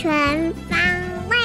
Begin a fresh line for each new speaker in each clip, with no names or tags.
全方位。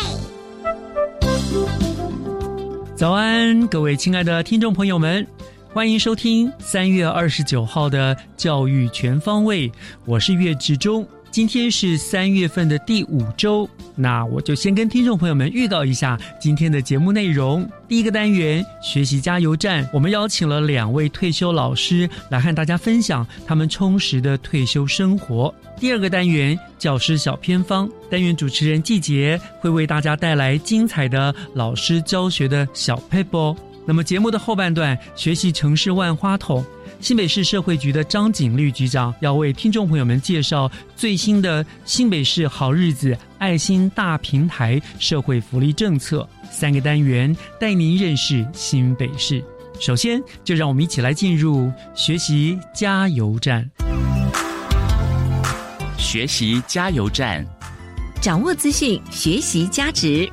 早安，各位亲爱的听众朋友们，欢迎收听三月二十九号的教育全方位，我是岳志忠。今天是三月份的第五周，那我就先跟听众朋友们预告一下今天的节目内容。第一个单元学习加油站，我们邀请了两位退休老师来和大家分享他们充实的退休生活。第二个单元教师小偏方，单元主持人季杰会为大家带来精彩的老师教学的小 paper。那么节目的后半段，学习城市万花筒。新北市社会局的张景绿局长要为听众朋友们介绍最新的新北市好日子爱心大平台社会福利政策三个单元，带您认识新北市。首先，就让我们一起来进入学习加油站。
学习加油站，
掌握资讯，学习价值。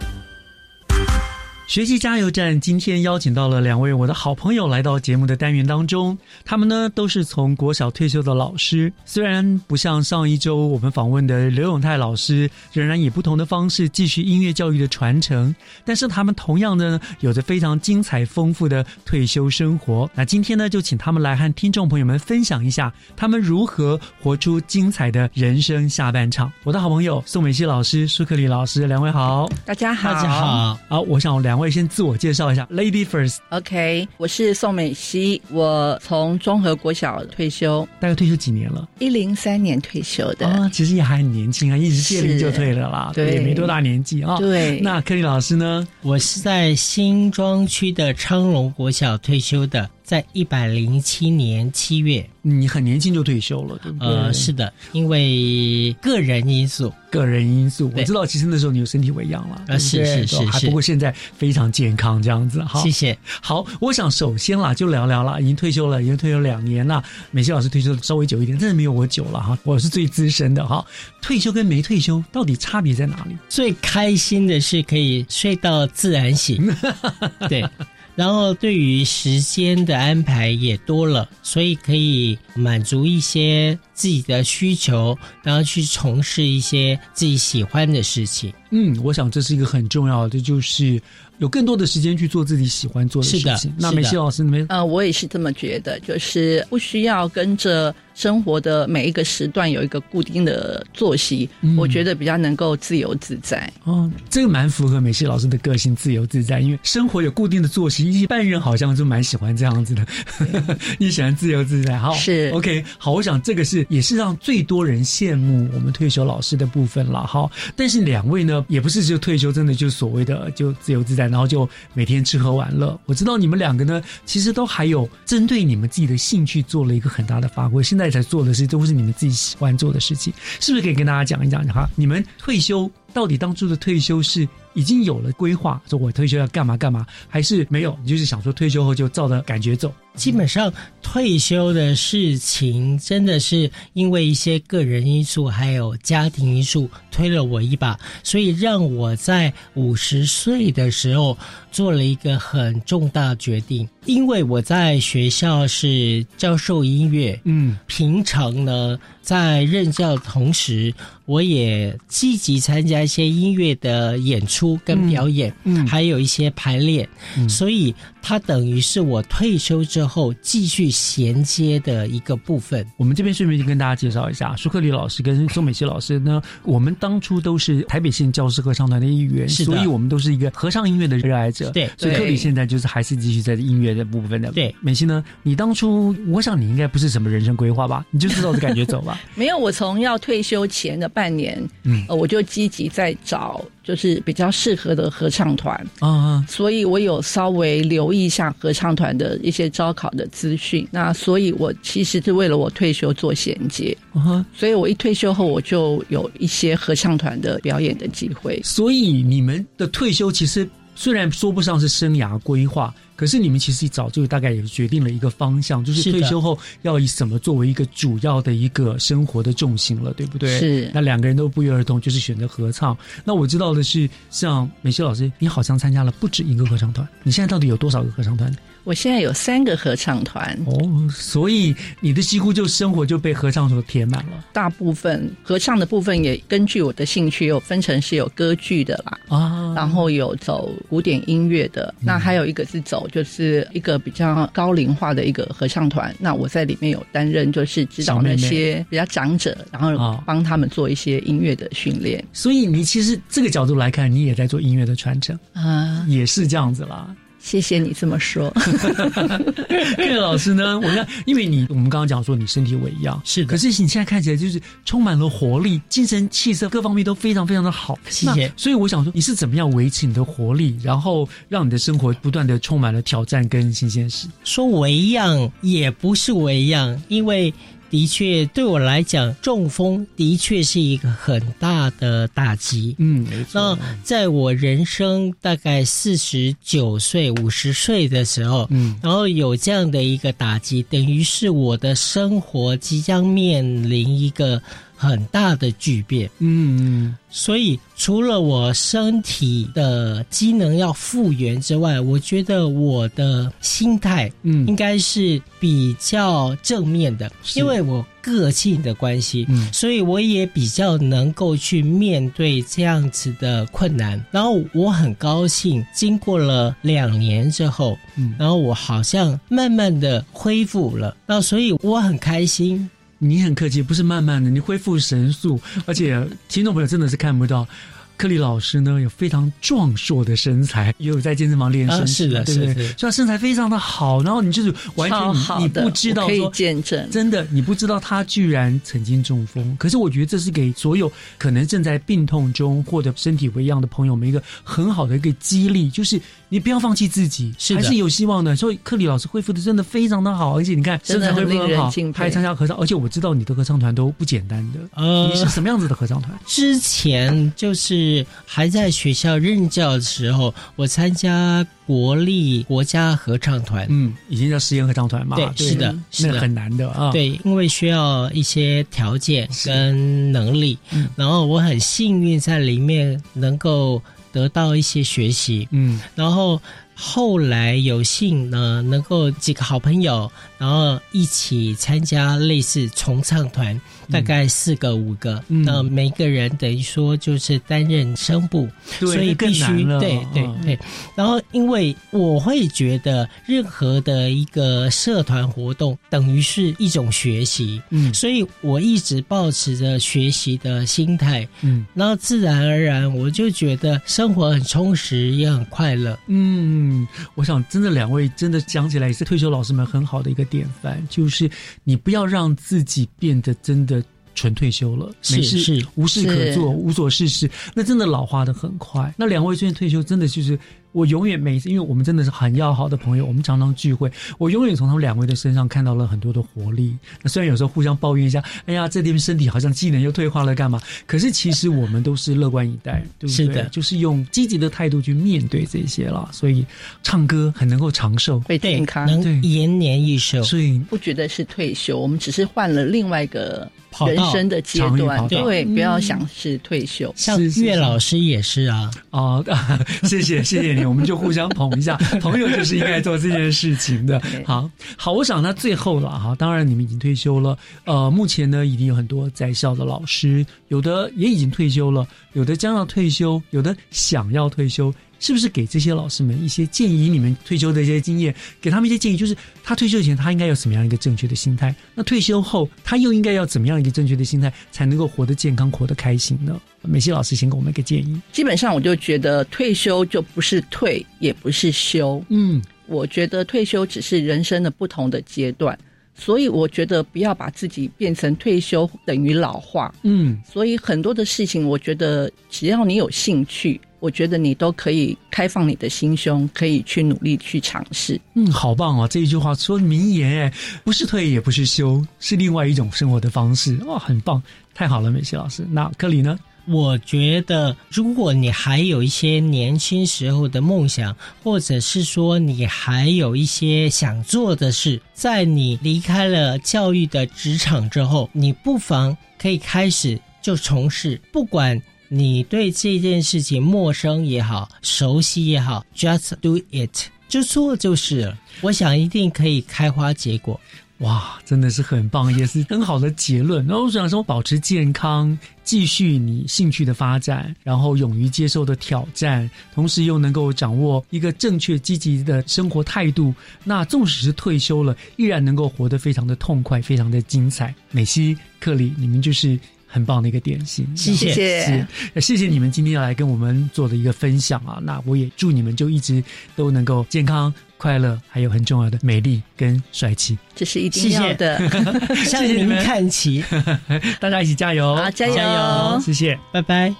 学习加油站今天邀请到了两位我的好朋友来到节目的单元当中，他们呢都是从国小退休的老师，虽然不像上一周我们访问的刘永泰老师，仍然以不同的方式继续音乐教育的传承，但是他们同样呢有着非常精彩丰富的退休生活。那今天呢，就请他们来和听众朋友们分享一下他们如何活出精彩的人生下半场。我的好朋友宋美熙老师、舒克里老师，两位好，
大家好，
大家好。
好，我想两位。先自我介绍一下，Lady First。
OK，我是宋美熙，我从综合国小退休，
大概退休几年了？
一零三年退休的
啊，其实也还很年轻啊，一直届龄就退了啦，
对，
也没多大年纪啊。
对，
那柯林老师呢？
我是在新庄区的昌隆国小退休的。在一百零七年七月，
你很年轻就退休了，对不对？
呃，是的，因为个人因素，
个人因素，我知道，其实那时候你有身体为恙了，
啊，是是是，
还不过现在非常健康，这样子。哈，
谢谢。
好，我想首先啦，就聊聊啦，已经退休了，已经退休两年了。美熙老师退休稍微久一点，但是没有我久了哈，我是最资深的哈。退休跟没退休到底差别在哪里？
最开心的是可以睡到自然醒，对。然后对于时间的安排也多了，所以可以满足一些自己的需求，然后去从事一些自己喜欢的事情。
嗯，我想这是一个很重要的，就是有更多的时间去做自己喜欢做的事情。
是的，
那梅西老师你们，
呃，我也是这么觉得，就是不需要跟着生活的每一个时段有一个固定的作息，嗯、我觉得比较能够自由自在。
哦，这个蛮符合梅西老师的个性，自由自在，因为生活有固定的作息，一般人好像就蛮喜欢这样子的。你喜欢自由自在，好
是
OK。好，我想这个是也是让最多人羡慕我们退休老师的部分了。哈，但是两位呢？也不是就退休，真的就所谓的就自由自在，然后就每天吃喝玩乐。我知道你们两个呢，其实都还有针对你们自己的兴趣做了一个很大的发挥。现在才做的事都是你们自己喜欢做的事情，是不是可以跟大家讲一讲哈？你们退休到底当初的退休是已经有了规划，说我退休要干嘛干嘛，还是没有？你就是想说退休后就照着感觉走？
基本上退休的事情真的是因为一些个人因素还有家庭因素推了我一把，所以让我在五十岁的时候做了一个很重大决定。因为我在学校是教授音乐，
嗯，
平常呢在任教的同时，我也积极参加一些音乐的演出跟表演，
嗯。
还有一些排练，
嗯。
所以它等于是我退休之后继续衔接的一个部分。
我们这边顺便就跟大家介绍一下，舒克里老师跟宋美琪老师呢，我们当初都是台北县教师合唱团的一员，
是的
所以我们都是一个合唱音乐的热爱者。
对
对
所以克里现在就是还是继续在音乐的部分的。
对
美琪呢，你当初我想你应该不是什么人生规划吧，你就知道着感觉走吧。
没有，我从要退休前的半年，
嗯
呃，我就积极在找就是比较适合的合唱团，
啊啊，
所以我有稍微留意一下合唱团的一些招考的资讯。那所以，我其实是为了我退休做衔接，
啊
所以我一退休后，我就有一些合唱团的表演的机会。
所以你们的退休其实虽然说不上是生涯规划，可是你们其实早就大概也决定了一个方向，就是退休后要以什么作为一个主要的一个生活的重心了，对不对？
是
那两个人都不约而同就是选择合唱。那我知道的是，像美秀老师，你好像参加了不止一个合唱团，你现在到底有多少个合唱团？
我现在有三个合唱团，
哦，所以你的几乎就生活就被合唱所填满了
大部分合唱的部分也根据我的兴趣有分成是有歌剧的啦，
啊。
然后有走古典音乐的，那还有一个是走就是一个比较高龄化的一个合唱团。那我在里面有担任就是指导那些比较长者，然后
啊
帮他们做一些音乐的训练
所以你其实这个角度来看，你也在做音乐的传承，
啊。
也是这样子啦。
谢谢你这么说，
克老师呢？我看，因为你我们刚刚讲说你身体萎样，
是的
可是你现在看起来就是充满了活力，精神气色各方面都非常非常的好。
谢谢
所以我想说，你是怎么样维持你的活力，然后让你的生活不断的充满了挑战跟新鲜事？
说为样也不是为样，因为的确对我来讲，中风的确是一个很大的打击。
嗯，没
那在我人生大概四十九岁、五十岁的时候，
嗯
然后有这样的一个打击，等于是我的生活即将面临一个很大的巨变。
嗯
所以，除了我身体的机能要复原之外，我觉得我的心态嗯应
嗯
该是比较正面的，
是
因为我个性的关系，
嗯
所以我也比较能够去面对这样子的困难。然后我很高兴，经过了两年之后，
嗯，
然后我好像慢慢的恢复了，那所以我很开心。
你很客气，不是慢慢的，你恢复神速，而且听众朋友真的是看不到。克里老师呢有非常壮硕的身材，也有在健身房练身
是的
对不对？
是的
所以他身材非常的好，然后你就是完全你，你不知道
我可以
说
见证。
真的，你不知道他居然曾经中风。可是我觉得这是给所有可能正在病痛中或者身体为恙的朋友们一个很好的一个激励，就是你不要放弃自己，
是的
还是有希望的。所以克里老师恢复的真的非常的好，而且你看身材恢复
很
好还参加合唱，而且我知道你的合唱团都不简单的。
呃
你是什么样子的合唱团？
之前就是还在学校任教的时候，我参加国立国家合唱团。
嗯，已经叫实验合唱团嘛？
对是的是的
很难的啊。，
对，因为需要一些条件跟能力，
嗯
然后我很幸运在里面能够得到一些学习，
嗯。
然后后来有幸呢，能够几个好朋友，然后一起参加类似重唱团，大概四个五个，
嗯。
那每个人等于说就是担任声部，所以
更
必须
难了
对对
嗯。
对。然后因为我会觉得任何的一个社团活动等于是一种学习，
嗯。
所以我一直保持着学习的心态，
嗯。
然后自然而然我就觉得生活很充实，也很快乐。
嗯，我想真的两位真的讲起来也是退休老师们很好的一个典范，就是你不要让自己变得真的。纯退休了，没事
是
无事可做，无所事事，那真的老化的很快。那两位最近退休，真的就是我永远每次，因为我们真的是很要好的朋友，我们常常聚会，我永远从他们两位的身上看到了很多的活力。那虽然有时候互相抱怨一下，哎呀，这边身体好像机能又退化了，干嘛？可是其实我们都是乐观以待，对不对？
是的
就是用积极的态度去面对这些了。所以唱歌很能够长寿，
会健，康，
能延年益寿。
所以
不觉得是退休，我们只是换了另外一个人生的阶段，对，不要想是退休。
像岳老师也是啊，
哦，谢谢谢谢你，年，我们就互相捧一下，朋友就是应该做这件事情的。好，好，我想那最后了哈，当然你们已经退休了，呃，目前呢已经有很多在校的老师，有的也已经退休了，有的将要退休，有的想要退休。是不是给这些老师们一些建议？你们退休的一些经验，给他们一些建议，就是他退休前他应该有什么样一个正确的心态？那退休后他又应该要怎么样一个正确的心态，才能够活得健康、活得开心呢？美西老师先给我们一个建议。
基本上，我就觉得退休就不是退，也不是休。
嗯，
我觉得退休只是人生的不同的阶段，所以我觉得不要把自己变成退休等于老化。
嗯，
所以很多的事情，我觉得只要你有兴趣。我觉得你都可以开放你的心胸，可以去努力去尝试。
嗯，好棒哦！这一句话说名言，哎，不是退也不是休，是另外一种生活的方式。哇，很棒，太好了，美琪老师。那克里呢？
我觉得，如果你还有一些年轻时候的梦想，或者是说你还有一些想做的事，在你离开了教育的职场之后，你不妨可以开始就从事，不管。你对这件事情陌生也好，熟悉也好，just do it，就做就是了。我想一定可以开花结果。
哇，真的是很棒，也是很好的结论。然后我想说，保持健康，继续你兴趣的发展，然后勇于接受的挑战，同时又能够掌握一个正确积极的生活态度。那纵使是退休了，依然能够活得非常的痛快，非常的精彩。美西克里，你们就是。很棒的一个典型，
谢谢，
谢谢你们今天要来跟我们做的一个分享啊！那我也祝你们就一直都能够健康、快乐，还有很重要的美丽跟帅气，
这是一定要的。
向您看齐，
大家一起加油，
好，加油，
谢谢，
拜拜。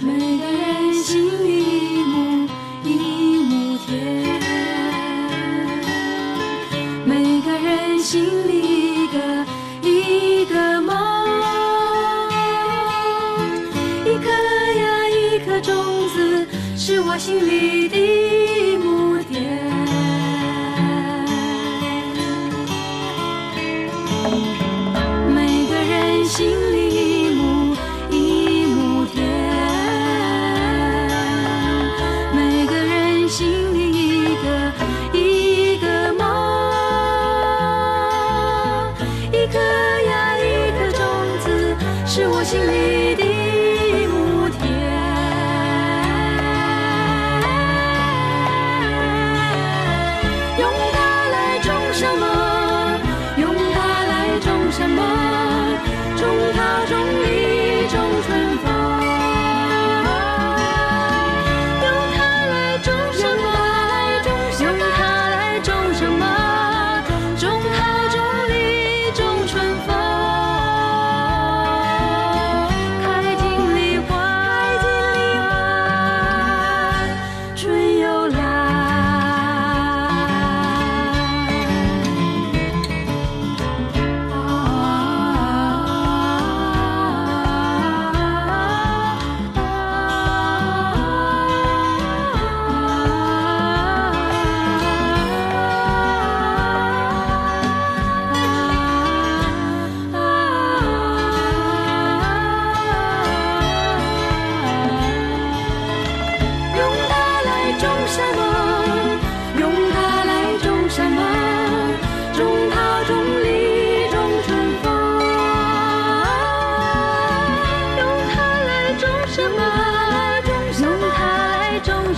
每个人心里一亩一亩田，每个人心里一个一个梦。是我心里的一亩田，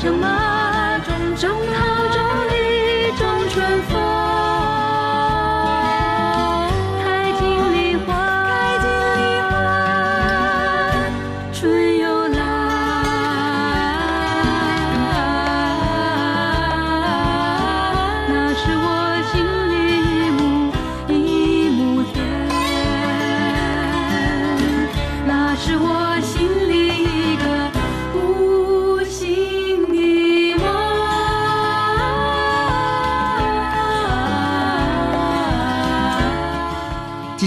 接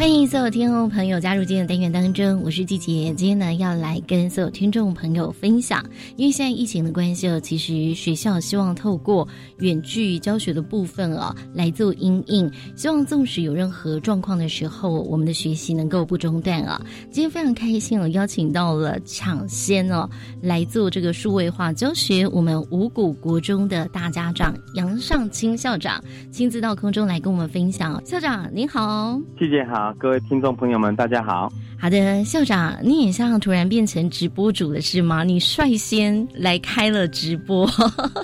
欢迎所有听众朋友加入今天的单元当中，我是季杰。今天呢，要来跟所有听众朋友分享，因为现在疫情的关系哦，其实学校希望透过远距教学的部分哦，来做阴应，希望纵使有任何状况的时候，我们的学习能够不中断啊。今天非常开心哦，邀请到了抢先哦来做这个数位化教学，我们五谷国中的大家长杨尚清校长亲自到空中来跟我们分享。校长您好，
季姐好。各位听众朋友们，大家好。
好的，校长，你也像突然变成直播主了是吗？你率先来开了直播。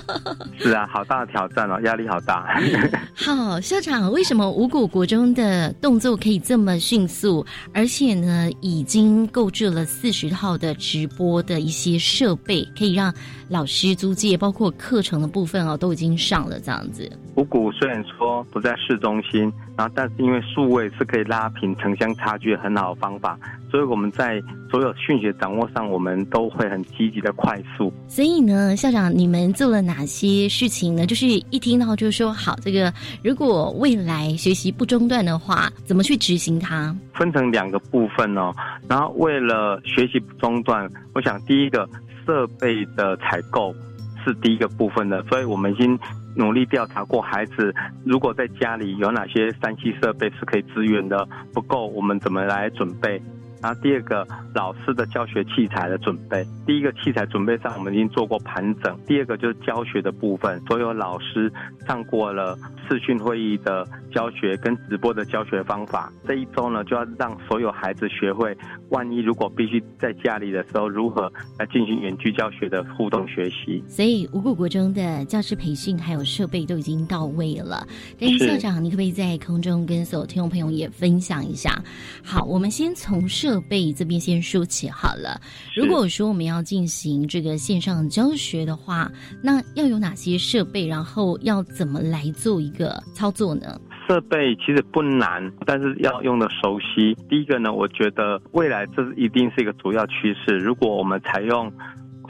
是啊，好大的挑战哦，压力好大。
好，校长，为什么五谷国中的动作可以这么迅速，而且呢，已经购置了四十套的直播的一些设备，可以让老师租借，包括课程的部分哦，都已经上了这样子。
五谷虽然说不在市中心，然后但是因为数位是可以拉平城乡差距很好的方法。所以我们在所有讯息掌握上，我们都会很积极的快速。
所以呢，校长，你们做了哪些事情呢？就是一听到就说好，这个如果未来学习不中断的话，怎么去执行它？
分成两个部分哦。然后为了学习不中断，我想第一个设备的采购是第一个部分的，所以我们已经努力调查过孩子，如果在家里有哪些三 C 设备是可以支援的不够，我们怎么来准备？然后第二个老师的教学器材的准备，第一个器材准备上我们已经做过盘整，第二个就是教学的部分，所有老师上过了视讯会议的教学跟直播的教学方法，这一周呢就要让所有孩子学会，万一如果必须在家里的时候，如何来进行远距教学的互动学习。
所以五谷国中的教师培训还有设备都已经到位了。但是校长，你可不可以在空中跟所有听众朋友也分享一下？好，我们先从设设备这边先说起好了。如果说我们要进行这个线上教学的话，那要有哪些设备？然后要怎么来做一个操作呢？
设备其实不难，但是要用的熟悉。第一个呢，我觉得未来这一定是一个主要趋势。如果我们采用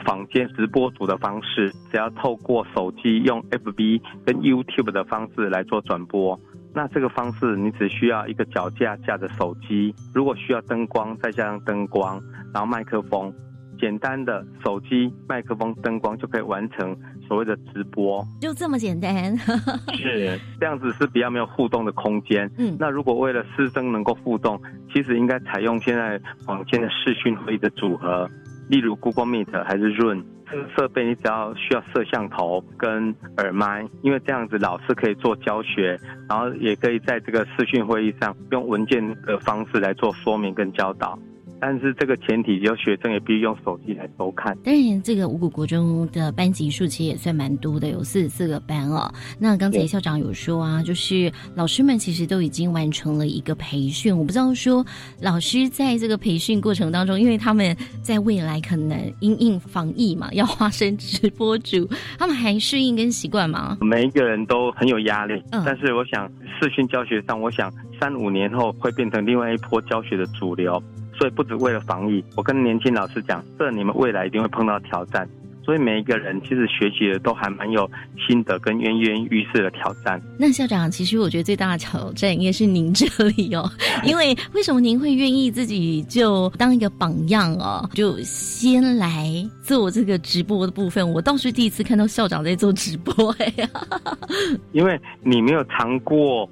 房间直播组的方式，只要透过手机用 FB 跟 YouTube 的方式来做转播。那这个方式，你只需要一个脚架架着手机，如果需要灯光，再加上灯光，然后麦克风，简单的手机、麦克风、灯光就可以完成所谓的直播，
就这么简单。
是这样子是比较没有互动的空间。嗯，那如果为了师生能够互动，其实应该采用现在网间的视讯会议的组合，例如 Google Meet 还是 Zoom。这个设备你只要需要摄像头跟耳麦，因为这样子老师可以做教学，然后也可以在这个视讯会议上用文件的方式来做说明跟教导。但是这个前提，有学生也必须用手机来收看。
当然，这个五谷国中的班级数其实也算蛮多的，有四十四个班哦。那刚才校长有说啊，就是老师们其实都已经完成了一个培训。我不知道说老师在这个培训过程当中，因为他们在未来可能因应防疫嘛，要化身直播主，他们还适应跟习惯吗？
每一个人都很有压力，但是我想视讯教学上，我想三五年后会变成另外一波教学的主流。所以不止为了防疫，我跟年轻老师讲，这你们未来一定会碰到挑战。所以每一个人其实学习的都还蛮有心得跟跃跃欲试的挑战。
那校长，其实我觉得最大的挑战应该是您这里哦，因为为什么您会愿意自己就当一个榜样哦，就先来做这个直播的部分？我倒是第一次看到校长在做直播哎呀，
因为你没有尝过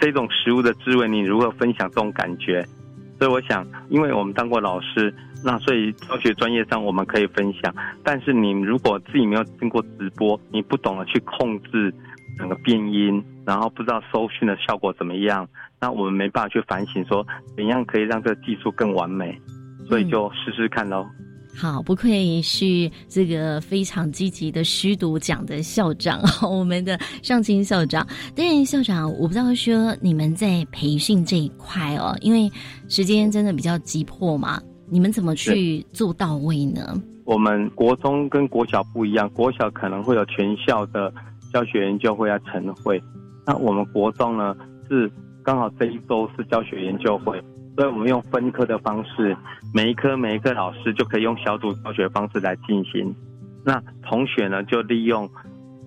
这种食物的滋味，你如何分享这种感觉？所以我想，因为我们当过老师，那所以教学专业上我们可以分享。但是你如果自己没有经过直播，你不懂得去控制整个变音，然后不知道收讯的效果怎么样，那我们没办法去反省说怎样可以让这个技术更完美。所以就试试看喽。
好，不愧是这个非常积极的虚读奖的校长，我们的上清校长。当然，校长，我不知道说你们在培训这一块哦，因为时间真的比较急迫嘛，你们怎么去做到位呢？
我们国中跟国小不一样，国小可能会有全校的教学研究会啊晨会，那我们国中呢是刚好这一周是教学研究会。所以我们用分科的方式，每一科每一个老师就可以用小组教学方式来进行。那同学呢，就利用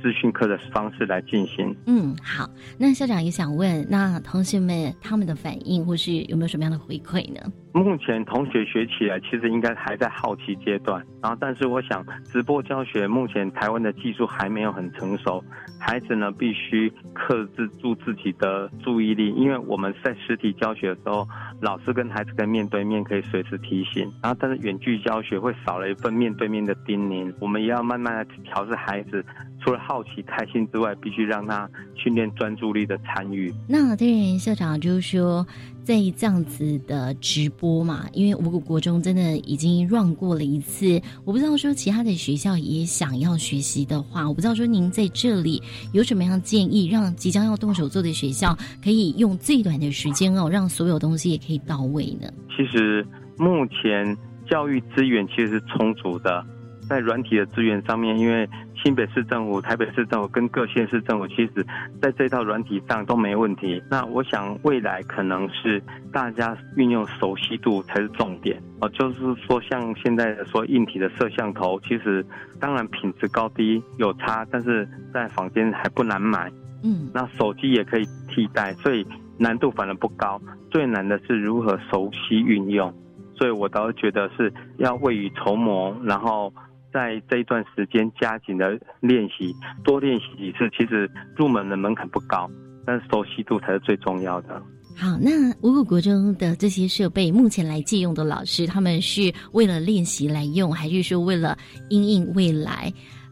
资讯课的方式来进行。
嗯，好。那校长也想问，那同学们他们的反应或是有没有什么样的回馈呢？
目前同学学起来其实应该还在好奇阶段，然后但是我想直播教学目前台湾的技术还没有很成熟，孩子呢必须克制住自己的注意力，因为我们在实体教学的时候，老师跟孩子跟面对面可以随时提醒，然后但是远距教学会少了一份面对面的叮咛，我们也要慢慢的调试孩子，除了好奇开心之外，必须让他训练专注力的参与。
那当然，校长就是说。在这样子的直播嘛，因为五谷国中真的已经 run 过了一次，我不知道说其他的学校也想要学习的话，我不知道说您在这里有什么样建议，让即将要动手做的学校可以用最短的时间哦，让所有东西也可以到位呢？
其实目前教育资源其实是充足的，在软体的资源上面，因为。新北市政府、台北市政府跟各县市政府，其实在这套软体上都没问题。那我想未来可能是大家运用熟悉度才是重点哦。就是说，像现在说硬体的摄像头，其实当然品质高低有差，但是在房间还不难买。
嗯，
那手机也可以替代，所以难度反而不高。最难的是如何熟悉运用，所以我倒是觉得是要未雨绸缪，然后。在这一段时间加紧的练习，多练习几次，其实入门的门槛不高，但是熟悉度才是最重要的。
好，那五谷国中的这些设备，目前来借用的老师，他们是为了练习来用，还是说为了因应未来？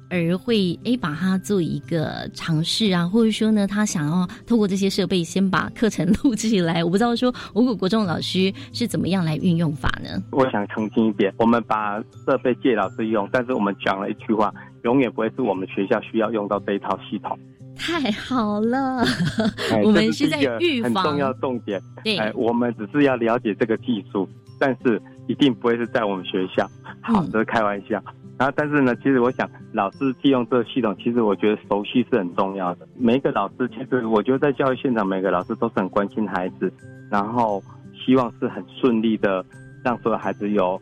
而会诶把它做一个尝试啊，或者说呢，他想要透过这些设备先把课程录起来。我不知道说五谷国中老师是怎么样来运用法呢？
我想澄清一点，我们把设备借老师用，但是我们讲了一句话，永远不会是我们学校需要用到这一套系统。
太好了，我们是在预防
很重要重点。
对，
哎，我们只是要了解这个技术，但是一定不会是在我们学校。好，这是开玩笑。然后，但是呢，其实我想，老师借用这个系统，其实我觉得熟悉是很重要的。每一个老师，其实我觉得在教育现场，每个老师都是很关心孩子，然后希望是很顺利的，让所有孩子有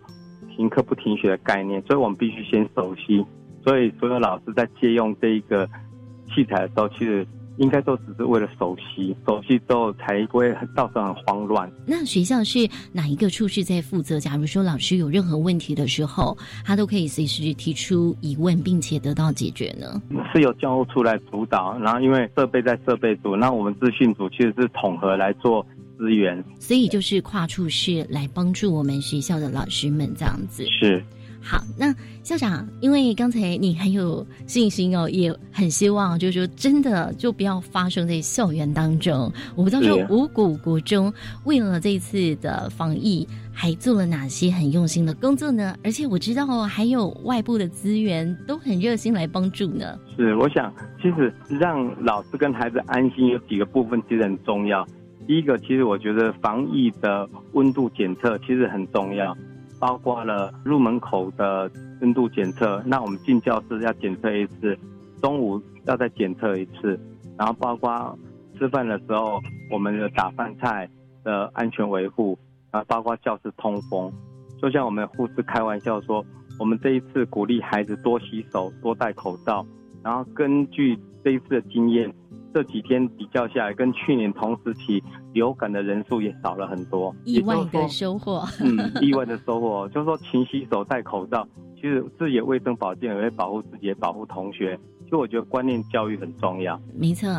停课不停学的概念。所以我们必须先熟悉。所以，所有老师在借用这一个器材的时候，其实。应该都只是为了熟悉，熟悉之后才不会到时候很慌乱。
那学校是哪一个处室在负责？假如说老师有任何问题的时候，他都可以随时提出疑问，并且得到解决呢？
是由教务处来主导，然后因为设备在设备组，那我们资讯组其实是统合来做资源，
所以就是跨处室来帮助我们学校的老师们这样子。
是。
好，那校长，因为刚才你很有信心哦，也很希望，就是说真的就不要发生在校园当中。我不知道说五谷国中为了这次的防疫，还做了哪些很用心的工作呢？而且我知道还有外部的资源都很热心来帮助呢。
是，我想其实让老师跟孩子安心有几个部分其实很重要。第一个，其实我觉得防疫的温度检测其实很重要。包括了入门口的温度检测，那我们进教室要检测一次，中午要再检测一次，然后包括吃饭的时候我们的打饭菜的安全维护，啊，包括教室通风。就像我们护士开玩笑说，我们这一次鼓励孩子多洗手、多戴口罩，然后根据这一次的经验。这几天比较下来，跟去年同时期流感的人数也少了很多，
意外的收获。
嗯，意外的收获，就是说勤洗手、戴口罩，其实自己的卫生保健也会保护自己，也保护同学。就我觉得观念教育很重要。
没错，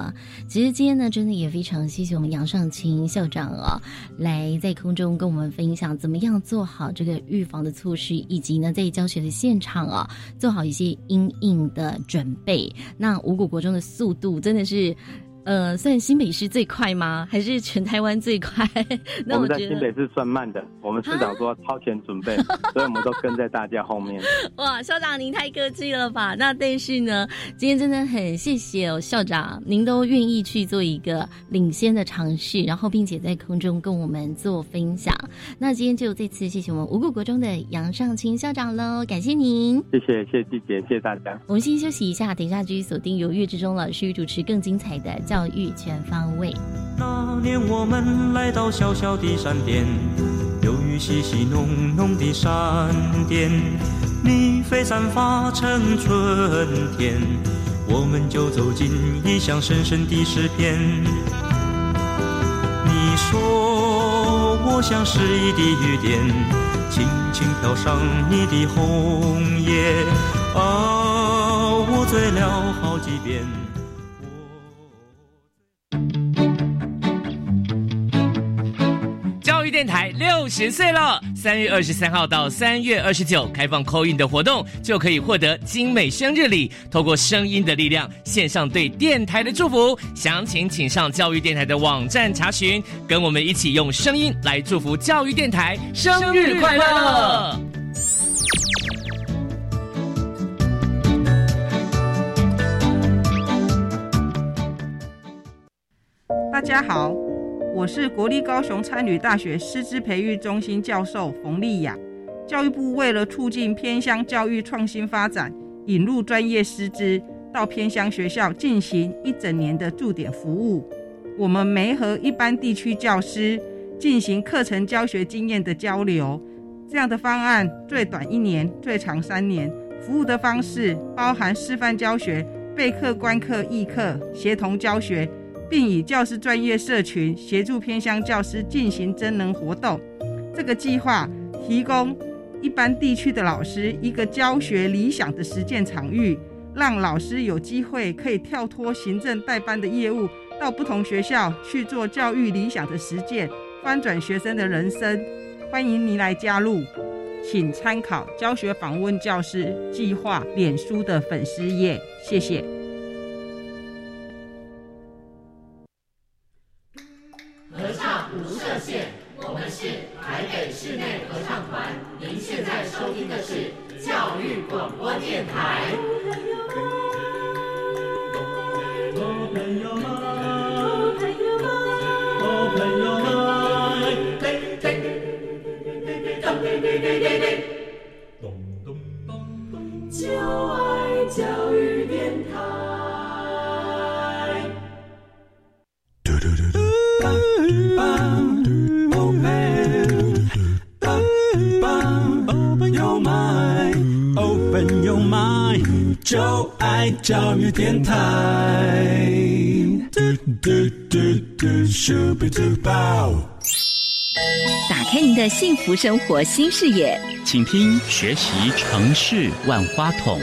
其实今天呢，真的也非常谢谢我们杨尚清校长啊，来在空中跟我们分享怎么样做好这个预防的措施，以及呢在教学的现场啊做好一些应应的准备。那五谷国中的速度真的是。呃，算新北市最快吗？还是全台湾最快？那
我们在新北市算慢的。我们市长说超前准备，所以我们都跟在大家后面。
哇，校长您太客气了吧？那但是呢，今天真的很谢谢哦，校长您都愿意去做一个领先的尝试，然后并且在空中跟我们做分享。那今天就这次谢谢我们五谷国中的杨尚清校长喽，感谢您。
谢谢谢谢季姐，谢谢大家。
我们先休息一下，等一下继续锁定由岳志忠老师主持更精彩的教。教育全方位。
那年我们来到小小的山巅，有雨细细浓浓的山巅，你飞散发成春天，我们就走进异乡深深的诗篇。你说我像诗意的雨点，轻轻飘上你的红叶，啊，我醉了好几遍。
电台六十岁了，三月二十三号到三月二十九开放扣印的活动，就可以获得精美生日礼。透过声音的力量，献上对电台的祝福。详情请上教育电台的网站查询。跟我们一起用声音来祝福教育电台生日快乐！
大家好，我是国立高雄参旅大学师资培育中心教授冯丽雅。教育部为了促进偏乡教育创新发展，引入专业师资到偏乡学校进行一整年的驻点服务。我们没和一般地区教师进行课程教学经验的交流，这样的方案最短一年，最长三年。服务的方式包含示范教学、备课、观课、议课、协同教学。并以教师专业社群协助偏乡教师进行真能活动。这个计划提供一般地区的老师一个教学理想的实践场域，让老师有机会可以跳脱行政代班的业务，到不同学校去做教育理想的实践，翻转学生的人生。欢迎您来加入，请参考教学访问教师计划脸书的粉丝页。谢谢。
广播电台就爱教育电台。
就爱教育电台。
打开您的幸福生活新视野，
请听学习城市万花筒。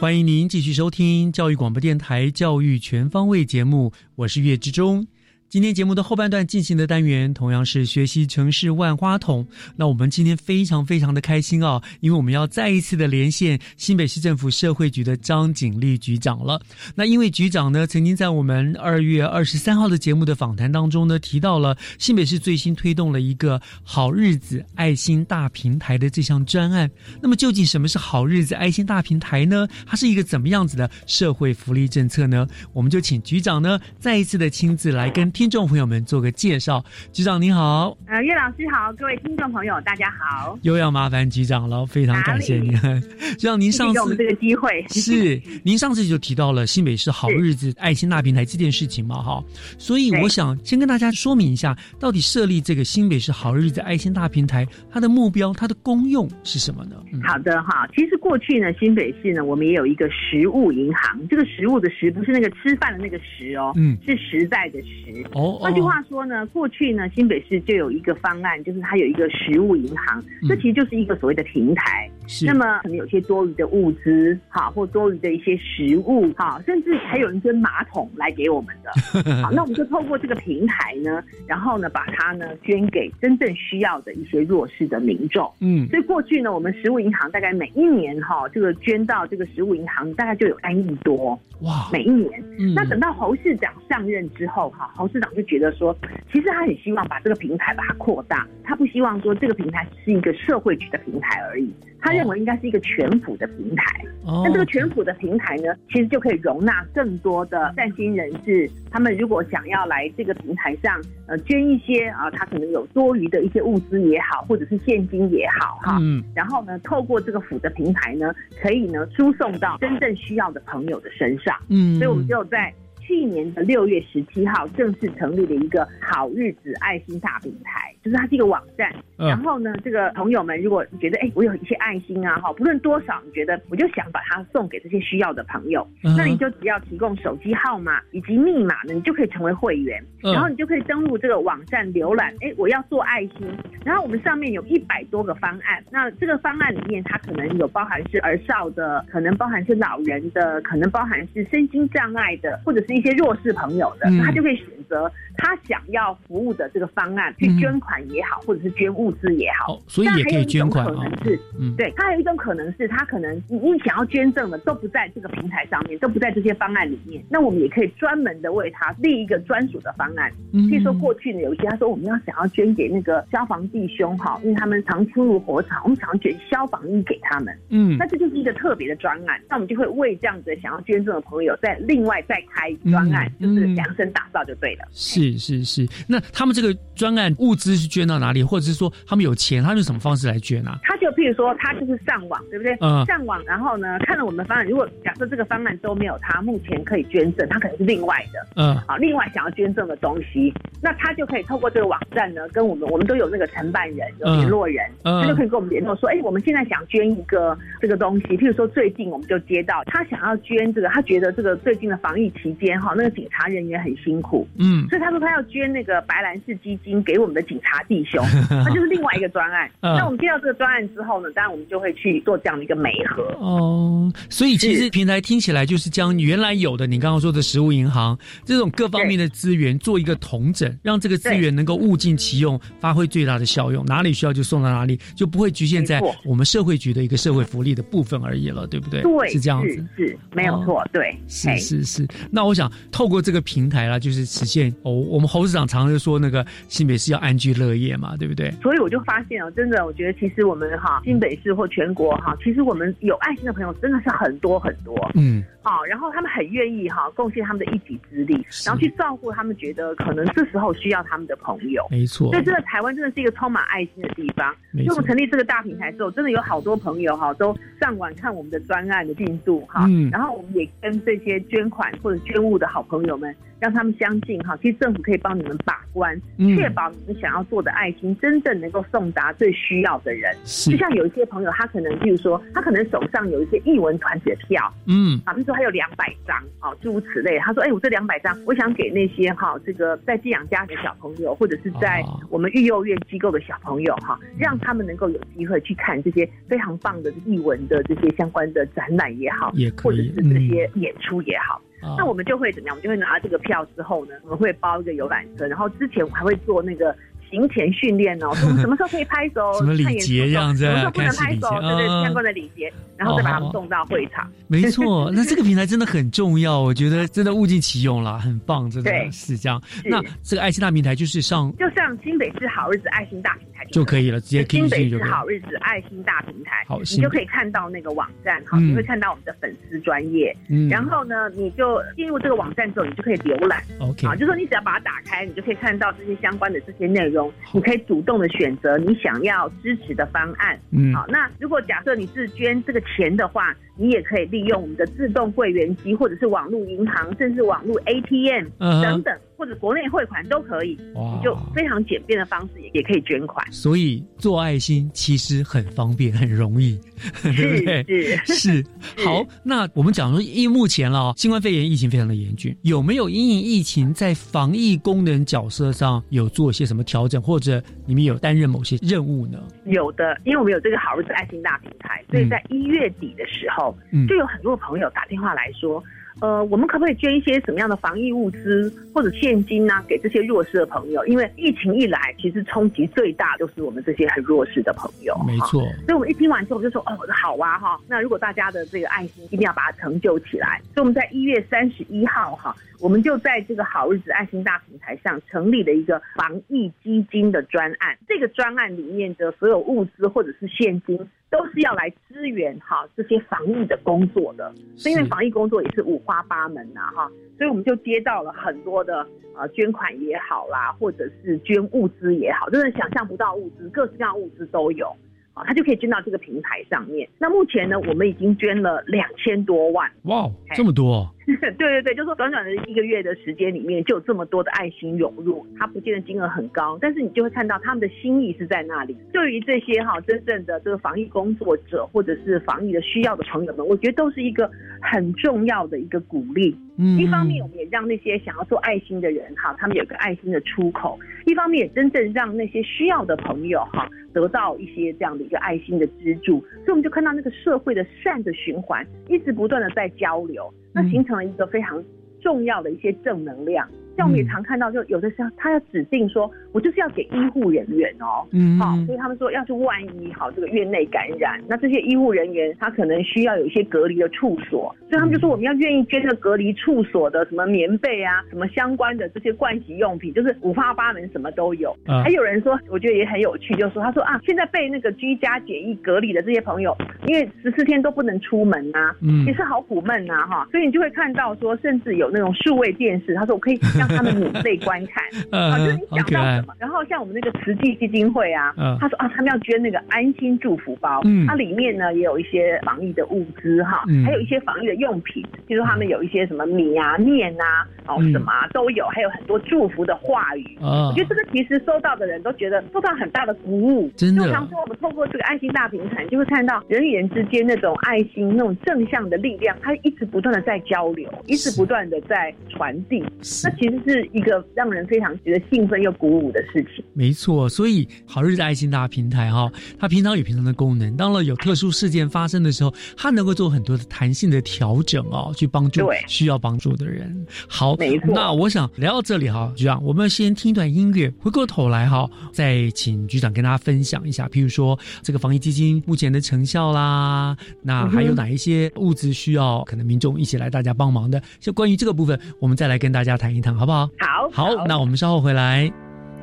欢迎您继续收听教育广播电台《教育全方位》节目，我是岳志忠。今天节目的后半段进行的单元同样是学习城市万花筒。那我们今天非常非常的开心啊，因为我们要再一次的连线新北市政府社会局的张景丽局长了。那因为局长呢，曾经在我们二月二十三号的节目的访谈当中呢，提到了新北市最新推动了一个好日子爱心大平台的这项专案。那么究竟什么是好日子爱心大平台呢？它是一个怎么样子的社会福利政策呢？我们就请局长呢再一次的亲自来跟听众朋友们做个介绍。局长您好，
呃，岳老师好，各位听众朋友大家好。
又要麻烦局长了，非常感谢您。局长您上次
给我们这个机会
是 您上次就提到了新北市好日子爱心大平台这件事情嘛，哈，所以我想先跟大家说明一下，到底设立这个新北市好日子爱心大平台，它的目标、它的功用是什么呢？
嗯、好的哈，其实过去呢，新北市呢，我们也有一个食物银行，这个食物的食不是那个吃饭的那个食哦，嗯，是实在的实。
哦，
换句话说呢，过去呢，新北市就有一个方案，就是它有一个食物银行，这其实就是一个所谓的平台。
是。
那么可能有些多余的物资，哈，或多余的一些食物，哈，甚至还有人捐马桶来给我们的。好，那我们就透过这个平台呢，然后呢，把它呢捐给真正需要的一些弱势的民众。
嗯。
所以过去呢，我们食物银行大概每一年哈，这个捐到这个食物银行大概就有三亿多。
哇！
每一年。
嗯。
那等到侯市长上任之后，哈，侯市长就觉得说，其实他很希望把这个平台把它扩大，他不希望说这个平台是一个社会局的平台而已，他认为应该是一个全府的平台。
哦。
那这个全府的平台呢，其实就可以容纳更多的善心人士，他们如果想要来这个平台上，呃，捐一些啊，他可能有多余的一些物资也好，或者是现金也好，哈。
嗯。
然后呢，透过这个府的平台呢，可以呢输送到真正需要的朋友的身上。
嗯。
所以我们就在。去年的六月十七号正式成立了一个好日子爱心大平台，就是它是一个网站。
嗯。
然后呢，这个朋友们，如果你觉得哎，我有一些爱心啊，哈，不论多少，你觉得我就想把它送给这些需要的朋友，
嗯。
那你就只要提供手机号码以及密码呢，你就可以成为会员，
嗯。
然后你就可以登录这个网站浏览，哎，我要做爱心，然后我们上面有一百多个方案，那这个方案里面它可能有包含是儿少的，可能包含是老人的，可能包含是身心障碍的，或者是一些弱势朋友的，
嗯
他就可以选择他想要服务的这个方案去捐款也好，或者是捐物资也好，
哦所以也可以捐款
可能是，
嗯
对，他还有一种可能是，他可能你你想要捐赠的都不在这个平台上面，都不在这些方案里面，那我们也可以专门的为他立一个专属的方案。
嗯
譬如说过去呢，有一些他说我们要想要捐给那个消防弟兄哈，因为他们常出入火场，我们想要捐消防衣给他们。
嗯
那这就是一个特别的专案，那我们就会为这样子想要捐赠的朋友再另外再开专案，
嗯
就是量身打造就对了。
是是是，那他们这个专案物资是捐到哪里，或者是说他们有钱，他们用什么方式来捐啊？
他就譬如说，他就是上网，对不对？
嗯。
上网，然后呢，看了我们的方案，如果假设这个方案都没有他目前可以捐赠，他可能是另外的，
嗯。
好，另外想要捐赠的东西，那他就可以透过这个网站呢，跟我们，我们都有那个承办人，有联络人，
嗯。
他就可以跟我们联络说，哎，我们现在想捐一个这个东西，譬如说最近我们就接到他想要捐这个，他觉得这个最近的防疫期间哈，那个警察人员很辛苦，
嗯
所以他说他要捐那个白兰氏基金给我们的警察弟兄，那就是另外一个专案。
嗯
那我们接到这个专案之后呢，当然我们就会去做这样的一个媒合。
哦，所以其实平台听起来就是将原来有的你刚刚说的食物银行这种各方面的资源做一个统整，让这个资源能够物尽其用，发挥最大的效用。哪里需要就送到哪里，就不会局限在我们社会局的一个社会福利的部分而已了，对不对？
对，
是这样子。
是是没有错，对，
是是是，那我想透过这个平台啦，就是实现哦，我们侯市长常常说那个新北市要安居乐业嘛，对不对？
所以我就发现啊，真的，我觉得其实我们哈新北市或全国哈，其实我们有爱心的朋友真的是很多很多。
嗯，
好，然后他们很愿意哈贡献他们的一己之力，然后去照顾他们觉得可能这时候需要他们的朋友。
没错
所以真的台湾真的是一个充满爱心的地方。
没错
所以我们成立这个大平台之后，真的有好多朋友哈都上网看我们的专案的进度哈，
嗯
然后我们也跟这些捐款或者捐物的好朋友们，让他们相信哈，其实政府可以帮你们把关，
嗯
确保你们想要做的爱心真正能够送达最需要的人。
是
就像有一些朋友，他可能譬如说，他可能手上有一些艺文团体的票，
嗯
啊，比如说他有两百张，哦，诸如此类。他说，哎、我这两百张，我想给那些哈、这个在寄养家的小朋友，或者是在
哦
我们育幼院机构的小朋友哈、让他们能够有机会去看这些非常棒的艺文的这些相关的展览也好，
也可以
或者是这些演出也好。那我们就会怎么样？我们就会拿这个票之后呢，我们会包一个游览车，然后之前我还会坐那个行前训练哦，说我们什么时候可以拍手，
什么礼节这样子
什么时候不能拍手，
节
对对，
啊
相关的礼节，然后再把他
哦。
们送到会场。
没错，那 这个平台真的很重要，我觉得真的物尽其用了，很棒，真的
对。
是这样。那这个爱心大平台就是上
就上新北市好日子爱心大平台
就可以了，直接
新北。市好日子爱心大平台，
好
你就可以看到那个网站，好，
嗯。
你会看到我们的粉丝专业，
嗯。
然后呢，你就进入这个网站之后，你就可以浏览。
OK
啊，就说你只要把它打开，你就可以看到这些相关的这些内容，你可以主动的选择你想要支持的方案。
嗯
好，那如果假设你是捐这个钱的话，你也可以利用我们的自动柜员机，或者是网络银行，甚至网络 ATM 等等，或者国内汇款都可以，你就非常简便的方式也也可以捐款。
所以做爱心其实很方便，很容易，对不对？
是
是。好，那我们讲说，因为目前了新冠肺炎疫情非常的严峻，有没有因应疫情在防疫功能角色上有做一些什么调整，或者你们有担任某些任务呢？
有的，因为我们有这个好日子爱心大平台，所以在一月底的时候，
嗯
就有很多朋友打电话来说，呃，我们可不可以捐一些什么样的防疫物资或者现金呢、给这些弱势的朋友？因为疫情一来，其实冲击最大就是我们这些很弱势的朋友。
没错，
所以我们一听完之后，我就说，哦，好啊，哈，那如果大家的这个爱心一定要把它成就起来，所以我们在一月三十一号哈，我们就在这个好日子爱心大平台上成立了一个防疫基金的专案。这个专案里面的所有物资或者是现金，都是要来支援哈这些防疫的工作的。是因为防疫工作也是五花八门呐、哈，所以我们就接到了很多的呃捐款也好啦，或者是捐物资也好，真的想象不到物资，各式各样物资都有。啊，他就可以捐到这个平台上面。那目前呢，我们已经捐了两千多万。
哇，这么多，
对对对，就说短短的一个月的时间里面，就有这么多的爱心涌入，它不见得金额很高，但是你就会看到他们的心意是在那里。对于这些哈真正的这个防疫工作者或者是防疫的需要的朋友们，我觉得都是一个很重要的一个鼓励。
嗯
一方面我们也让那些想要做爱心的人哈，他们有个爱心的出口；一方面也真正让那些需要的朋友哈得到一些这样的一个爱心的资助，所以我们就看到那个社会的善的循环一直不断的在交流，那形成了一个非常重要的一些正能量。像我们也常看到，就有的时候他要指定说，我就是要给医护人员哦，
嗯。
好，所以他们说，要是万一好这个院内感染，那这些医护人员他可能需要有一些隔离的处所，所以他们就说我们要愿意捐这个隔离处所的什么棉被啊，什么相关的这些盥洗用品，就是五花八门，什么都有。
啊。
还有人说，我觉得也很有趣，就是说他说啊，现在被那个居家检疫隔离的这些朋友，因为十四天都不能出门啊、
嗯。
也是好苦闷啊、哈，所以你就会看到说，甚至有那种数位电视，他说我可以让他们免费观看，
嗯
啊，就是你想到什么，然后像我们那个慈济基金会啊，
嗯
他说啊，他们要捐那个安心祝福包，
嗯
它里面呢也有一些防疫的物资哈，
嗯
还有一些防疫的用品，比如说他们有一些什么米啊、面啊，哦
嗯
什么啊都有，还有很多祝福的话语。
啊
我觉得这个其实收到的人都觉得受到很大的鼓舞。
真的
就常说我们透过这个爱心大平台，就会看到人与人之间那种爱心、那种正向的力量，它一直不断的在交流，一直不断的在传递。那其实是一个让人非常觉得兴奋又鼓舞的事情。
没错，所以好日子爱心大平台哈、它平常有平常的功能，当了有特殊事件发生的时候，它能够做很多的弹性的调整哦，去帮助需要帮助的人。好，
没错
那我想聊到这里哈，局长，我们先听一段音乐，回过头来哈，再请局长跟大家分享一下，譬如说这个防疫基金目前的成效啦，那还有哪一些物资需要可能民众一起来大家帮忙的？就关于这个部分，我们再来跟大家谈一谈，好不好？
好，
好，那我们稍后回来。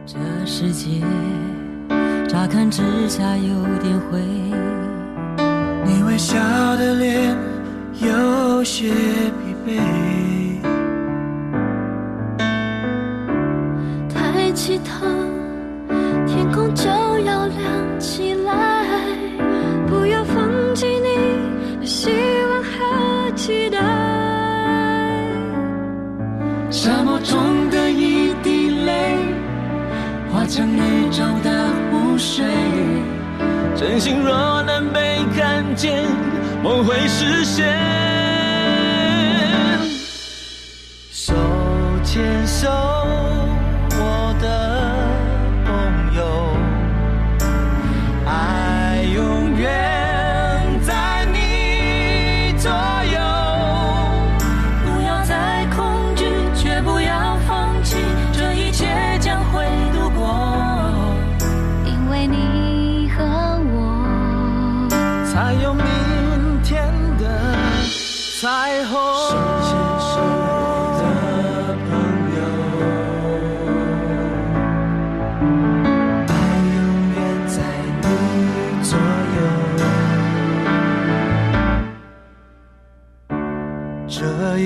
这世界乍看之下有点灰，
你微笑的脸有些疲惫，
抬起头，天空就要亮起来。
沙漠中的一滴泪，化成宇宙的湖水。真心若能被看见，梦会实现。手牵手，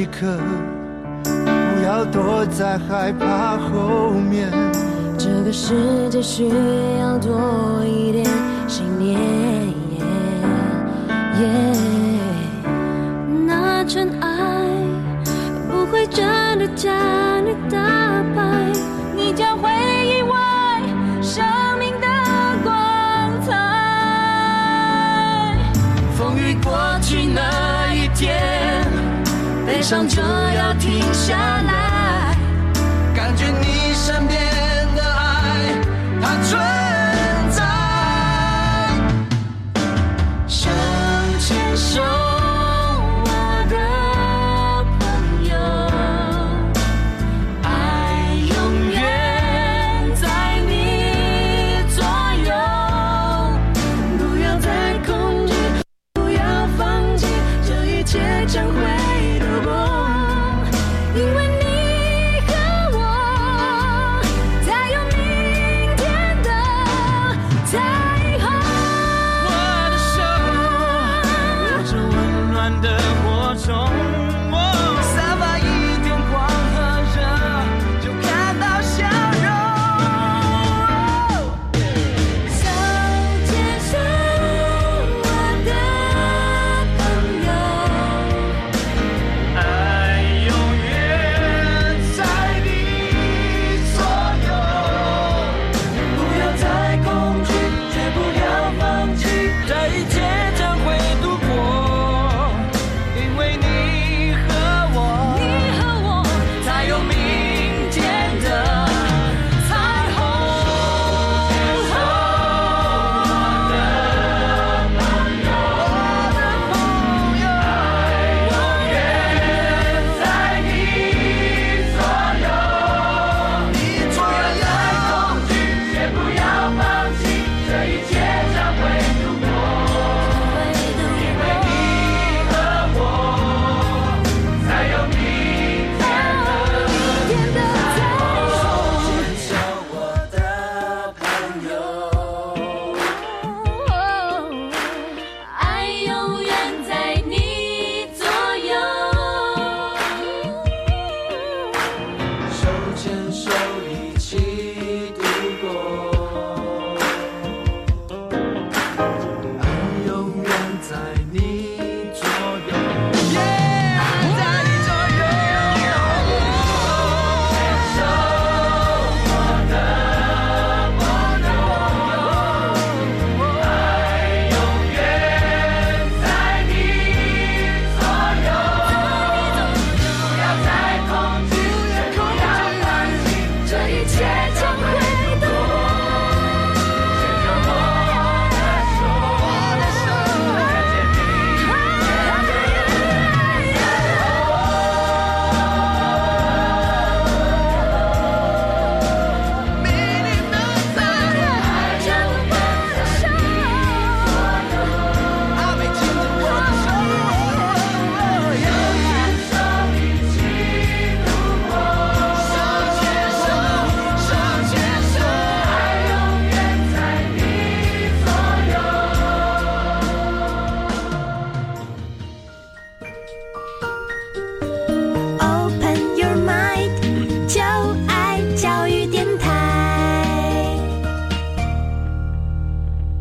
一
刻，不要躲在害怕后面。
这个世界需要多一点信念。那尘埃不会真的将你打败，你将会意外生命的光彩。
风雨过去那一天，悲伤就要停下来，感觉你身边的爱，它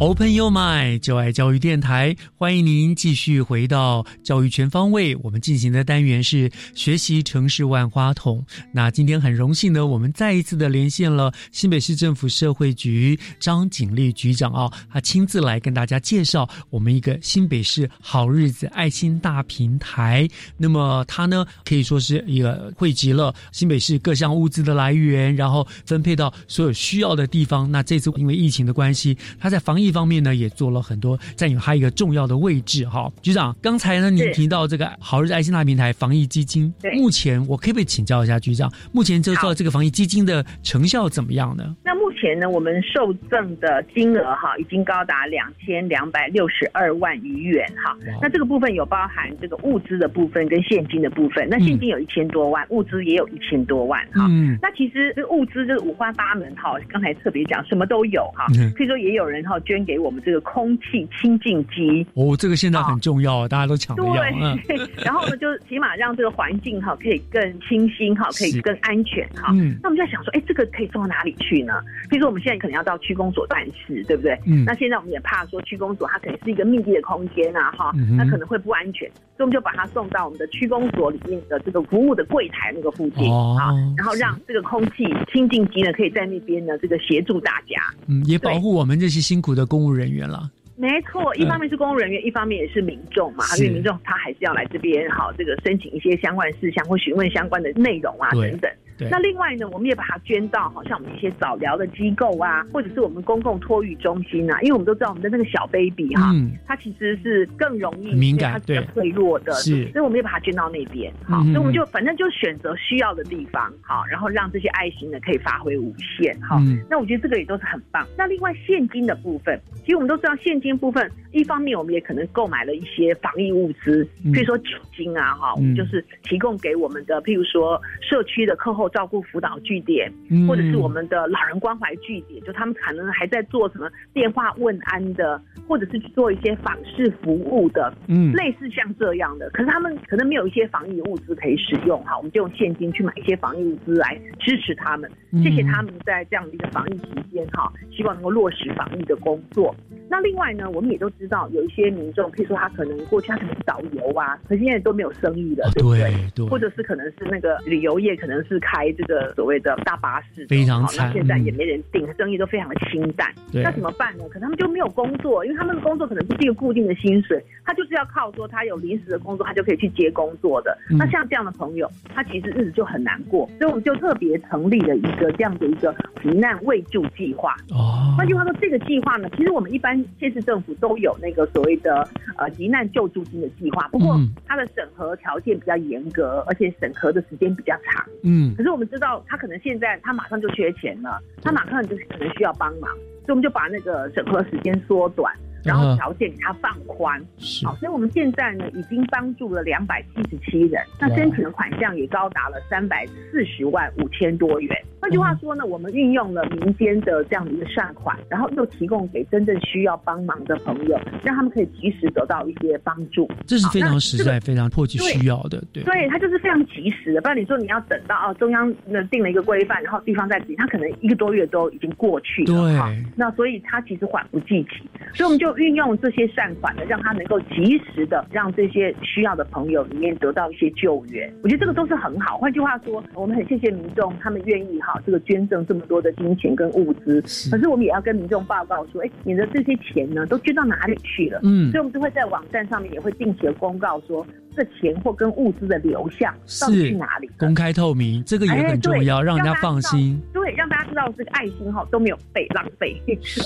Open Your Mind，就爱教育电台，欢迎您继续回到教育全方位。我们进行的单元是学习城市万花筒。那今天很荣幸呢，我们再一次的连线了新北市政府社会局张景丽局长啊，他亲自来跟大家介绍我们一个新北市好日子爱心大平台。那么他呢，可以说是一个汇集了新北市各项物资的来源，然后分配到所有需要的地方。那这次因为疫情的关系，他在防疫方面呢，也做了很多，占有它一个重要的位置。哈，局长，刚才呢，您提到这个好日子爱心大平台防疫基金，目前我可不可以请教一下局长，目前就做这个防疫基金的成效怎么样呢？
那目前呢，我们受赠的金额哈，已经高达两千两百六十二万余元哈。那这个部分有包含这个物资的部分跟现金的部分。那现金有一千多万，物资也有一千多万哈。
嗯，
那其实这个物资就是五花八门哈，刚才特别讲什么都有哈。
嗯
所以说也有人哈捐给我们这个空气清净机。
哦，这个现在很重要，大家都抢着要。嗯，
对，然后呢，就起码让这个环境哈可以更清新哈，可以更安全哈。
嗯
那我们就在想说，哎，这个可以送到哪里去呢？比如说我们现在可能要到区公所办事，对不对？
嗯
那现在我们也怕说区公所它可能是一个密闭的空间啊，哈、
嗯
那可能会不安全，所以我们就把它送到我们的区公所里面的这个服务的柜台那个附近
哦
啊，然后让这个空气清净机呢可以在那边呢这个协助大家。
嗯，也保护我们这些辛苦的公务人员了。
没错，一方面是公务人员，一方面也是民众嘛，
是
因为民众他还是要来这边好这个申请一些相关的事项或询问相关的内容啊等等。
对
那另外呢，我们也把它捐到好像我们一些早疗的机构啊，或者是我们公共托育中心啊，因为我们都知道我们的那个小 baby 哈，
嗯
它其实是更容易
敏感对
脆弱的，
是
所以我们也把它捐到那边。好，
嗯
所以我们就反正就选择需要的地方，好，然后让这些爱心呢可以发挥无限。好，
嗯
那我觉得这个也都是很棒。那另外现金的部分，其实我们都知道现金部分，一方面我们也可能购买了一些防疫物资，
嗯
比如说酒精啊，哈，我们就是提供给我们的，譬如说社区的课后照顾辅导据点，
嗯
或者是我们的老人关怀据点，就他们可能还在做什么电话问安的，或者是去做一些访视服务的，
嗯
类似像这样的。可是他们可能没有一些防疫物资可以使用，哈，我们就用现金去买一些防疫物资来支持他们，
嗯
谢谢他们在这样的一个防疫期间，哈，希望能够落实防疫的工作。那另外呢，我们也都知道有一些民众，譬如说他可能过去他可能是导游啊，可是现在都没有生意了，对不对？
对对
或者是可能是那个旅游业，可能是开这个所谓的大巴士
非常惨
那现在也
嗯
没人订，生意都非常的清淡。
对
那怎么办呢？可能他们就没有工作，因为他们的工作可能不是一个固定的薪水，他就是要靠说他有临时的工作，他就可以去接工作的。
嗯
那像这样的朋友，他其实日子就很难过，所以我们就特别成立了一个这样的一个急难未救计划。
哦，
换句话说，这个计划呢，其实我们一般县市政府都有那个所谓的呃急难救助金的计划，不过
嗯
它的审核条件比较严格，而且审核的时间比较长。
嗯
可是我们知道，他可能现在他马上就缺钱了，他马上就可能需要帮忙，所以我们就把那个审核时间缩短，然后
嗯
条件给他放宽。
是
好，所以我们现在呢已经帮助了两百七十七人，那申请的款项也高达了三百四十万五千多元。换句话说呢，我们运用了民间的这样的一个善款，然后又提供给真正需要帮忙的朋友，让他们可以及时得到一些帮助。
这是非常实在、非常迫切需要的，对。
对，它就是非常及时的，不然你说你要等到哦中央呢定了一个规范，然后地方再执行，它可能一个多月都已经过去了。
对
哈那所以它其实缓不济急，所以我们就运用这些善款呢，让他能够及时的让这些需要的朋友里面得到一些救援。我觉得这个都是很好。换句话说，我们很谢谢民众，他们愿意哈这个捐赠这么多的金钱跟物资，可是我们也要跟民众报告说，哎，你的这些钱呢都捐到哪里去了？
嗯
所以我们就会在网站上面也会定期的公告说，这钱或跟物资的流向到底
是
去哪里。
公开透明，这个也
哎
很重要，
对
让人家
大知道
放心。
对，让大家知道这个爱心哈都没有被浪费，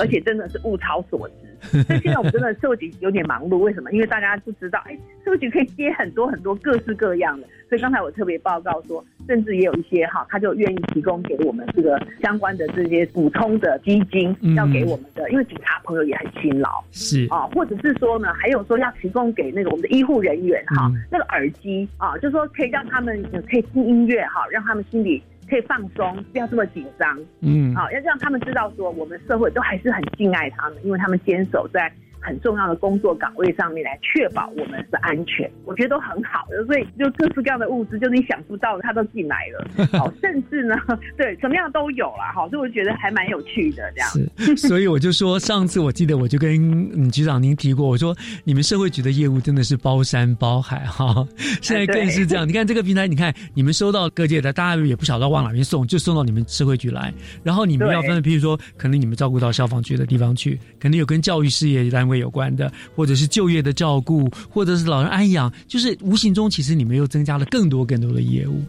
而且真的是物超所值。所以现在我们真的社会局有点忙碌，为什么？因为大家就知道，哎，社会局可以接很多很多各式各样的。所以刚才我特别报告说，甚至也有一些哈，他就愿意提供给我们这个相关的这些补充的基金
嗯，
要给我们的，因为警察朋友也很辛劳。
是
啊，或者是说呢，还有说要提供给那个我们的医护人员哈、
嗯
那个耳机啊，就是说可以让他们呃可以听音乐哈，让他们心里可以放松，不要这么紧张。
嗯
啊，要让他们知道说我们社会都还是很敬爱他们，因为他们坚守在很重要的工作岗位上面来确保我们是安全，我觉得都很好的。所以就各式各样的物资，就是你想不到的，它都进来了。好，甚至呢，对，什么样都有了。好，所以我觉得还蛮有趣的这样。
是，所以我就说，上次我记得我就跟嗯局长您提过，我说你们社会局的业务真的是包山包海哈。现在更是这样，你看这个平台，你看你们收到各界的，大家也不晓得往哪边送，就送到你们社会局来。然后你们要分，比如说可能你们照顾到消防局的地方去，可能有跟教育事业会有关的，或者是就业的照顾，或者是老人安养，就是无形中其实你们又增加了更多更多的业务。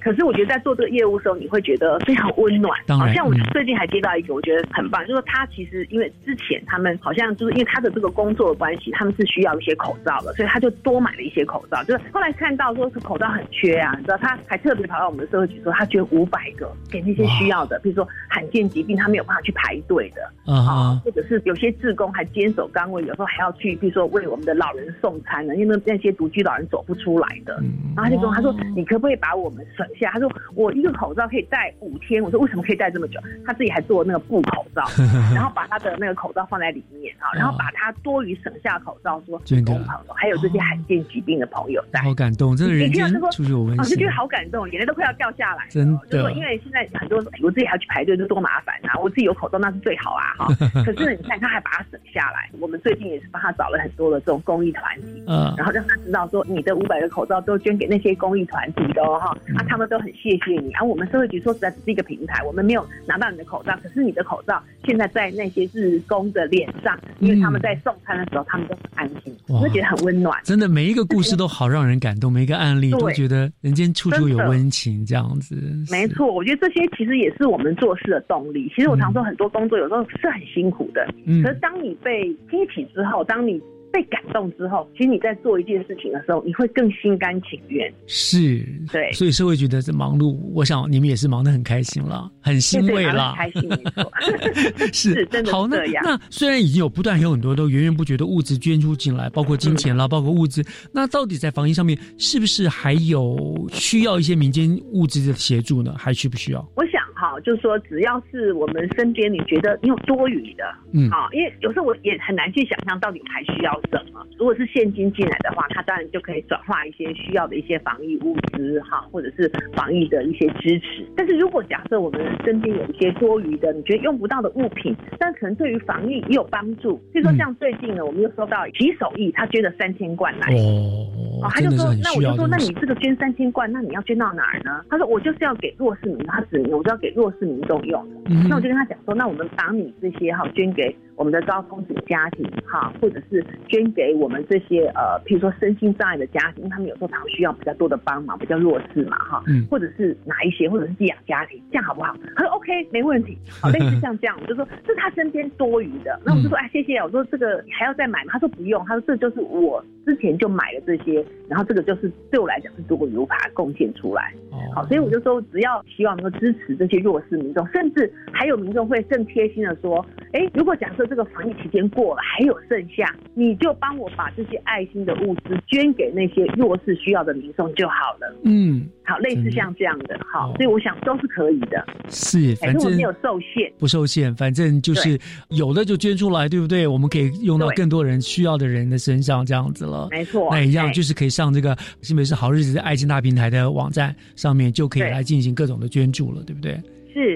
可是我觉得在做这个业务的时候，你会觉得非常温暖。
当然，
像我最近还接到一个，我觉得很棒，就是他其实因为之前他们好像就是因为他的这个工作的关系，他们是需要一些口罩的，所以他就多买了一些口罩。就是后来看到说是口罩很缺啊，你知道，他还特别跑到我们的社会局说，他捐五百个给那些需要的，比如说罕见疾病他没有办法去排队的。啊，或者是有些志工还坚守岗位，有时候还要去，比如说为我们的老人送餐呢，因为那些独居老人走不出来的，然后他就跟我他说，你可不可以把我们省下？他说我一个口罩可以戴五天，我说为什么可以戴这么久？他自己还做那个布口罩，然后把他的那个口罩放在里面啊，然后把他多余省下口罩说捐给朋友，还有这些罕见疾病的朋友在，
好感动，真的人间处处温馨，
就觉得好感动，眼泪都快要掉下来。
真的，
就说因为现在很多我自己还要去排队，就多麻烦啊！我自己有口罩那是最好啊哈。可是，你看他还把它省下来，我们最近也是帮他找了很多的这种公益团体，嗯，然后让他知道说你的五百个口罩都捐给那些公益团体的哈，啊，他们都很谢谢你。啊我们社会局说实在只是一个平台，我们没有拿到你的口罩，可是你的口罩现在在那些日工的脸上，因为他们在送餐的时候，他们都很安心，我会觉得很温暖。
真的，每一个故事都好让人感动，每一个案例都觉得人间处处有温情，这样子。
没错，我觉得这些其实也是我们做事的动力。其实我常说，很多工作有时候是很辛苦的，可是当你被激起之后，当你被感动之后，其实你在做一件事情的时候，你会更心甘情愿。
是，
对，
所以社会觉得这忙碌，我想你们也是忙得很开心了，很欣慰了。
开心，没错，
是
真的。
好，那那虽然已经有不断有很多都源源不绝的物资捐出进来，包括金钱啦，包括物资，那到底在防疫上面，是不是还有需要一些民间物资的协助呢？还需不需要？
我想哈，就是说，只要是我们身边你觉得你有多余的，嗯，好，因为有时候我也很难去想象到底还需要什么。如果是现金进来的话，它当然就可以转化一些需要的一些防疫物资哈，或者是防疫的一些支持。但是如果假设我们身边有一些多余的，你觉得用不到的物品，但可能对于防疫也有帮助。比如说像最近呢，我们又收到洗手液，他捐了三千罐来，
哦，
他就说，那我就说，那你这个捐三千罐，那你要捐到哪儿呢？他说，我就是要给弱势民，他指明我就要给弱势民众用的。那我就跟他讲说，那我们把你这些哈捐给。我们的高风险家庭，哈，或者是捐给我们这些呃，譬如说身心障碍的家庭，他们有时候常需要比较多的帮忙，比较弱势嘛，哈，嗯，或者是哪一些，或者是寄养家庭，这样好不好？他说 OK，没问题。好，类似像这样，我就说这是他身边多余的，那我就说哎，谢谢。我说这个还要再买吗？他说不用。他说这就是我之前就买了这些，然后这个就是对我来讲是多余，我把它贡献出来。好，所以我就说只要希望能够支持这些弱势民众，甚至还有民众会更贴心的说，哎，如果假设。这个防疫期间过了，还有剩下，你就帮我把这些爱心的物资捐给那些弱势需要的民众就好了。
嗯，
好，类似像这样的，好，所以我想都是可以的。
是，反正
没有受限，
不受限，反正就是有的就捐出来，对不对？我们可以用到更多人需要的人的身上，这样子了。
没错，
那一样就是可以上这个新北市好日子爱心大平台的网站上面，就可以来进行各种的捐助了，对不对？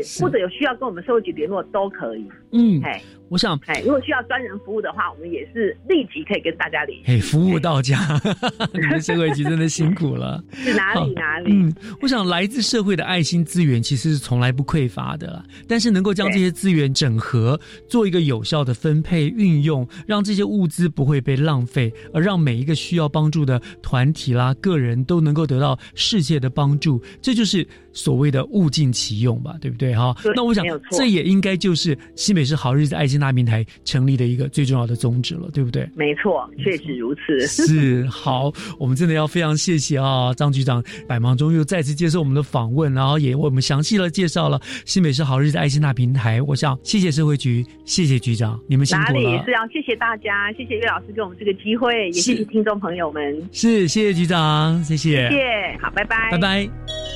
是，或者有需要跟我们社会局联络都可以。
嗯，哎我想，
哎，如果需要专人服务的话，我们也是立即可以跟大家联
系。哎，服务到家，你们社会局真的辛苦了。
是哪里哪里？
嗯，我想来自社会的爱心资源其实是从来不匮乏的，但是能够将这些资源整合，做一个有效的分配运用，让这些物资不会被浪费，而让每一个需要帮助的团体啦、个人都能够得到世界的帮助，这就是所谓的物尽其用吧，对不对？哈，那我想这也应该就是新北市好日子爱心大平台成立的一个最重要的宗旨了，对不对？
没错，确实如此。
是好，我们真的要非常谢谢啊，张局长百忙中又再次接受我们的访问，然后也为我们详细的介绍了新北市好日子爱心大平台。我想谢谢社会局，谢谢局长，你们辛苦了。
哪里是要谢谢大家，谢谢岳老师给我们这个机会，也谢谢听众朋友们。
是，谢谢局长，谢谢，
谢谢，好，拜拜，
拜拜。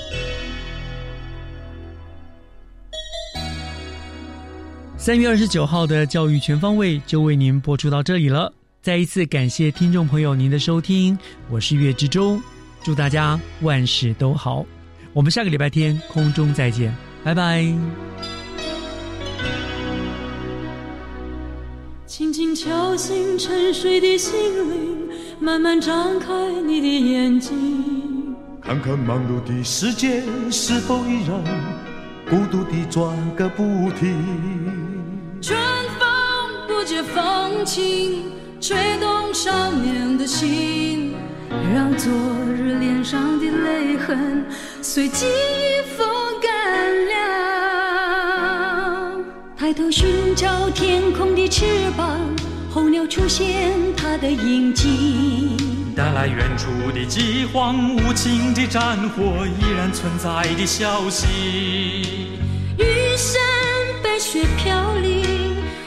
三月二十九号的教育全方位就为您播出到这里了。再一次感谢听众朋友您的收听，我是岳志忠，祝大家万事都好。我们下个礼拜天空中再见，拜拜。
轻轻敲醒沉睡的心灵，慢慢张开你的眼睛，
看看忙碌的世界是否依然孤独地转个不停。
春风不解风情，吹动少年的心，让昨日脸上的泪痕随记忆风干了。抬头寻找天空的翅膀，候鸟出现它的影迹。
带来远处的饥荒，无情的战火依然存在的消息。
玉山白雪飘零，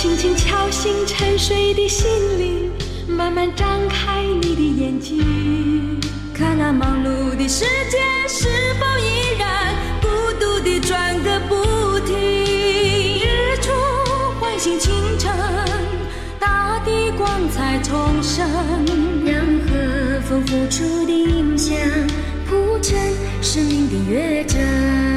轻轻敲醒沉睡的心灵，慢慢张开你的眼睛，看那忙碌的世界是否依然孤独地转个不停。日出唤醒清晨，大地光彩重生，
让和风拂出的音响铺成生命的乐章。